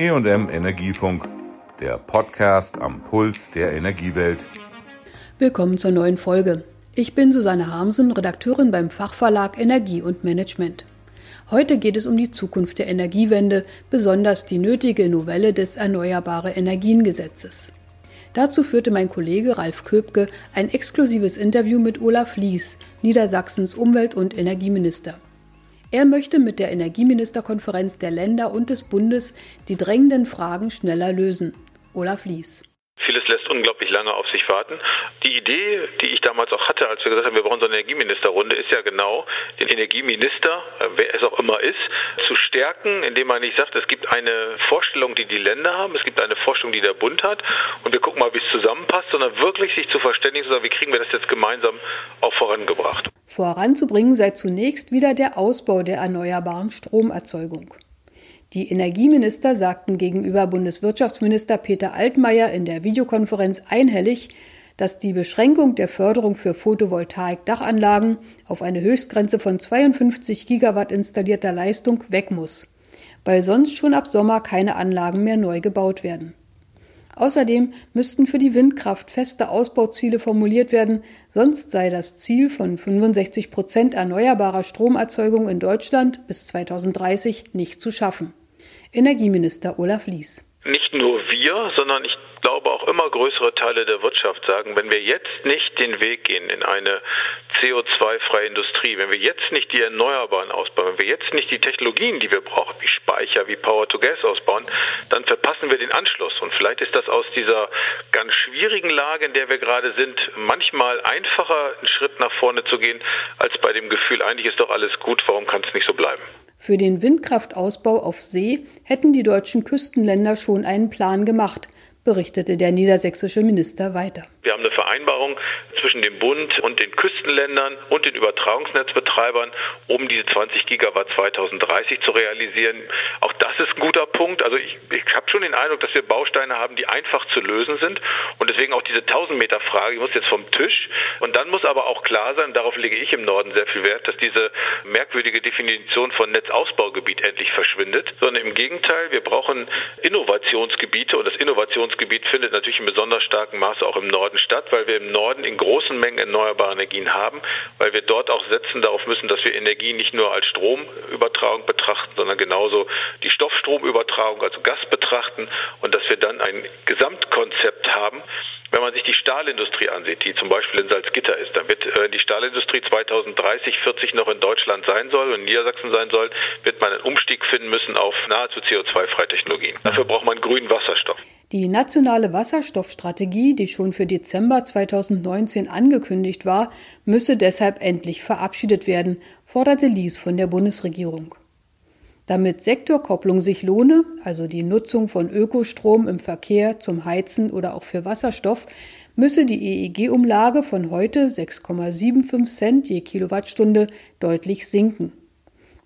EM Energiefunk, der Podcast am Puls der Energiewelt. Willkommen zur neuen Folge. Ich bin Susanne Harmsen, Redakteurin beim Fachverlag Energie und Management. Heute geht es um die Zukunft der Energiewende, besonders die nötige Novelle des Erneuerbare Energiengesetzes. Dazu führte mein Kollege Ralf Köpke ein exklusives Interview mit Olaf Lies, Niedersachsens Umwelt- und Energieminister. Er möchte mit der Energieministerkonferenz der Länder und des Bundes die drängenden Fragen schneller lösen. Olaf Lies unglaublich lange auf sich warten. Die Idee, die ich damals auch hatte, als wir gesagt haben, wir brauchen so eine Energieministerrunde, ist ja genau, den Energieminister, äh, wer es auch immer ist, zu stärken, indem man nicht sagt, es gibt eine Vorstellung, die die Länder haben, es gibt eine Vorstellung, die der Bund hat und wir gucken mal, wie es zusammenpasst, sondern wirklich sich zu verständigen, sagen, wie kriegen wir das jetzt gemeinsam auch vorangebracht. Voranzubringen sei zunächst wieder der Ausbau der erneuerbaren Stromerzeugung. Die Energieminister sagten gegenüber Bundeswirtschaftsminister Peter Altmaier in der Videokonferenz einhellig, dass die Beschränkung der Förderung für Photovoltaik-Dachanlagen auf eine Höchstgrenze von 52 Gigawatt installierter Leistung weg muss, weil sonst schon ab Sommer keine Anlagen mehr neu gebaut werden. Außerdem müssten für die Windkraft feste Ausbauziele formuliert werden, sonst sei das Ziel von 65 Prozent erneuerbarer Stromerzeugung in Deutschland bis 2030 nicht zu schaffen. Energieminister Olaf Lies. Nicht nur wir, sondern ich glaube auch immer größere Teile der Wirtschaft sagen, wenn wir jetzt nicht den Weg gehen in eine CO2-freie Industrie, wenn wir jetzt nicht die Erneuerbaren ausbauen, wenn wir jetzt nicht die Technologien, die wir brauchen, wie Speicher, wie Power to Gas ausbauen, dann verpassen wir den Anschluss. Und vielleicht ist das aus dieser ganz schwierigen Lage, in der wir gerade sind, manchmal einfacher, einen Schritt nach vorne zu gehen, als bei dem Gefühl, eigentlich ist doch alles gut, warum kann es nicht so bleiben? Für den Windkraftausbau auf See hätten die deutschen Küstenländer schon einen Plan gemacht, berichtete der niedersächsische Minister weiter. Wir haben eine Vereinbarung zwischen dem Bund und den Küstenländern und den Übertragungsnetzbetreibern, um diese 20 Gigawatt 2030 zu realisieren. Auch das ist ein guter Punkt. Also ich, ich habe schon den Eindruck, dass wir Bausteine haben, die einfach zu lösen sind und deswegen auch diese 1000 Meter Frage, die muss jetzt vom Tisch. Und dann muss aber auch klar sein, darauf lege ich im Norden sehr viel Wert, dass diese merkwürdige Definition von Netzausbaugebiet endlich verschwindet, sondern im Gegenteil, wir brauchen Innovationsgebiete und Innovationsgebiet findet natürlich in besonders starkem Maße auch im Norden statt, weil wir im Norden in großen Mengen erneuerbare Energien haben, weil wir dort auch setzen darauf müssen, dass wir Energie nicht nur als Stromübertragung betrachten, sondern genauso die Stoffstromübertragung, also Gas betrachten und dass wir dann ein Gesamtkonzept haben, wenn man sich die Stahlindustrie ansieht, die zum Beispiel in Salzgitter ist, dann wird äh, die Stahlindustrie 2030, 40 noch in Deutschland sein soll und in Niedersachsen sein soll, wird man einen Umstieg finden müssen auf nahezu CO2-freie Technologien. Dafür braucht man grünen Wasserstoff. Die nationale Wasserstoffstrategie, die schon für Dezember 2019 angekündigt war, müsse deshalb endlich verabschiedet werden, forderte Lies von der Bundesregierung. Damit Sektorkopplung sich lohne, also die Nutzung von Ökostrom im Verkehr zum Heizen oder auch für Wasserstoff, müsse die EEG-Umlage von heute 6,75 Cent je Kilowattstunde deutlich sinken.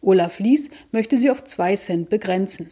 Olaf Lies möchte sie auf 2 Cent begrenzen.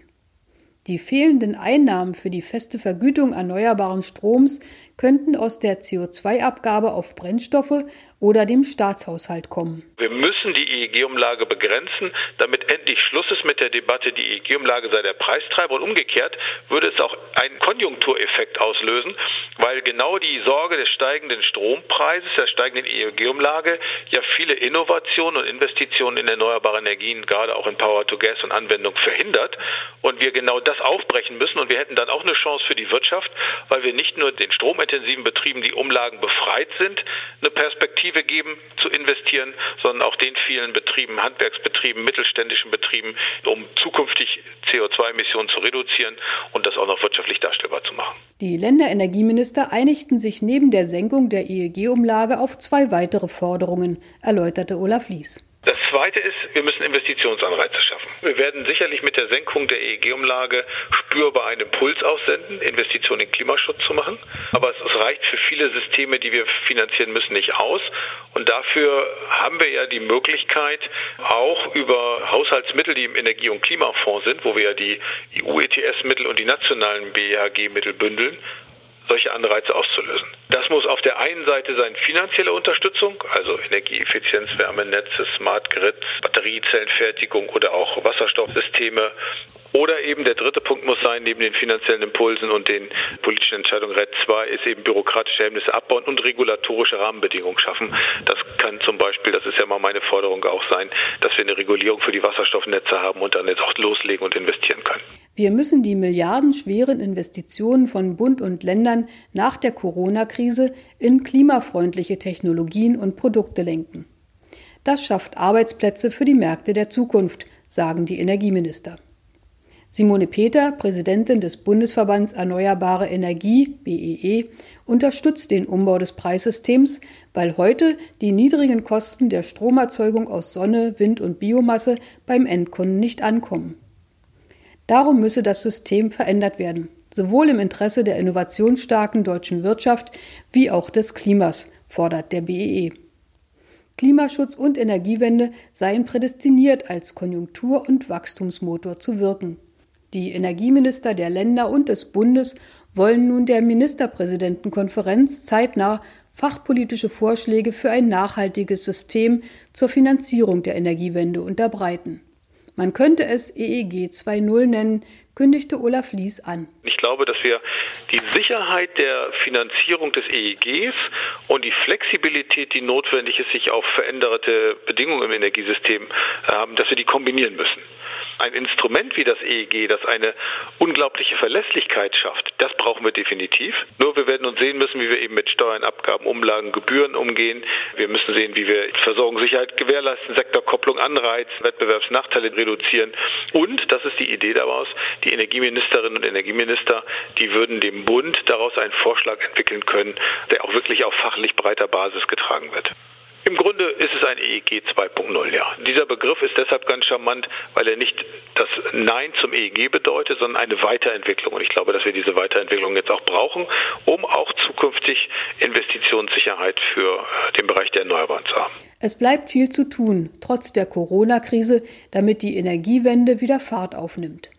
Die fehlenden Einnahmen für die feste Vergütung erneuerbaren Stroms könnten aus der CO2-Abgabe auf Brennstoffe oder dem Staatshaushalt kommen. Wir müssen die EEG-Umlage begrenzen, damit endlich Schluss ist mit der Debatte, die EEG-Umlage sei der Preistreiber und umgekehrt würde es auch einen Konjunktureffekt auslösen, weil genau die Sorge des steigenden Strompreises, der steigenden EEG-Umlage ja viele Innovationen und Investitionen in erneuerbare Energien, gerade auch in Power to Gas und Anwendung verhindert und wir genau das aufbrechen müssen und wir hätten dann auch eine Chance für die Wirtschaft, weil wir nicht nur den Strom stromintensiven Betrieben, die Umlagen befreit sind, eine Perspektive geben zu investieren, sondern auch den vielen Betrieben, Handwerksbetrieben, mittelständischen Betrieben, um zukünftig CO2-Emissionen zu reduzieren und das auch noch wirtschaftlich darstellbar zu machen. Die Länderenergieminister einigten sich neben der Senkung der EEG-Umlage auf zwei weitere Forderungen, erläuterte Olaf Lies. Das Zweite ist, wir müssen Investitionsanreize schaffen. Wir werden sicherlich mit der Senkung der EEG-Umlage spürbar einen Impuls aussenden, Investitionen in Klimaschutz zu machen. Aber es reicht für viele Systeme, die wir finanzieren müssen, nicht aus. Und dafür haben wir ja die Möglichkeit, auch über Haushaltsmittel, die im Energie- und Klimafonds sind, wo wir ja die EU-ETS-Mittel und die nationalen BEHG-Mittel bündeln, solche Anreize auszulösen. Das muss auf der einen Seite sein finanzielle Unterstützung, also Energieeffizienz, Wärmenetze, Smart Grids, Batteriezellenfertigung oder auch Wasserstoffsysteme Oder eben der dritte Punkt muss sein, neben den finanziellen Impulsen und den politischen Entscheidungen RED 2 ist eben bürokratische Hemmnisse abbauen und regulatorische Rahmenbedingungen schaffen. Das kann zum Beispiel, das ist ja mal meine Forderung auch sein, dass wir eine Regulierung für die Wasserstoffnetze haben und dann jetzt auch loslegen und investieren können. Wir müssen die milliardenschweren Investitionen von Bund und Ländern nach der Corona-Krise in klimafreundliche Technologien und Produkte lenken. Das schafft Arbeitsplätze für die Märkte der Zukunft, sagen die Energieminister. Simone Peter, Präsidentin des Bundesverbands Erneuerbare Energie BEE, unterstützt den Umbau des Preissystems, weil heute die niedrigen Kosten der Stromerzeugung aus Sonne, Wind und Biomasse beim Endkunden nicht ankommen. Darum müsse das System verändert werden, sowohl im Interesse der innovationsstarken deutschen Wirtschaft wie auch des Klimas, fordert der BEE. Klimaschutz und Energiewende seien prädestiniert als Konjunktur- und Wachstumsmotor zu wirken. Die Energieminister der Länder und des Bundes wollen nun der Ministerpräsidentenkonferenz zeitnah fachpolitische Vorschläge für ein nachhaltiges System zur Finanzierung der Energiewende unterbreiten. Man könnte es EEG 2.0 nennen, kündigte Olaf Lies an. Ich glaube, dass wir die Sicherheit der Finanzierung des EEGs und die Flexibilität, die notwendig ist, sich auf veränderte Bedingungen im Energiesystem haben, dass wir die kombinieren müssen ein Instrument wie das EEG, das eine unglaubliche Verlässlichkeit schafft, das brauchen wir definitiv. Nur wir werden uns sehen müssen, wie wir eben mit Steuern, Abgaben, Umlagen, Gebühren umgehen. Wir müssen sehen, wie wir Versorgungssicherheit gewährleisten, Sektorkopplung anreizen, Wettbewerbsnachteile reduzieren. Und, das ist die Idee daraus, die Energieministerinnen und Energieminister, die würden dem Bund daraus einen Vorschlag entwickeln können, der auch wirklich auf fachlich breiter Basis getragen wird. Im Grunde ist es ein EEG 2.0, ja. Dieser Begriff ist deshalb ganz charmant, weil er nicht das Nein zum EEG bedeutet, sondern eine Weiterentwicklung. Und ich glaube, dass wir diese Weiterentwicklung jetzt auch brauchen, um auch zukünftig Investitionssicherheit für den Bereich der Erneuerbaren zu haben. Es bleibt viel zu tun, trotz der Corona-Krise, damit die Energiewende wieder Fahrt aufnimmt.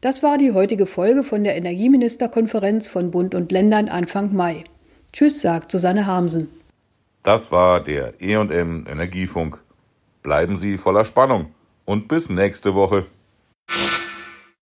Das war die heutige Folge von der Energieministerkonferenz von Bund und Ländern Anfang Mai. Tschüss, sagt Susanne Harmsen. Das war der EM Energiefunk. Bleiben Sie voller Spannung und bis nächste Woche.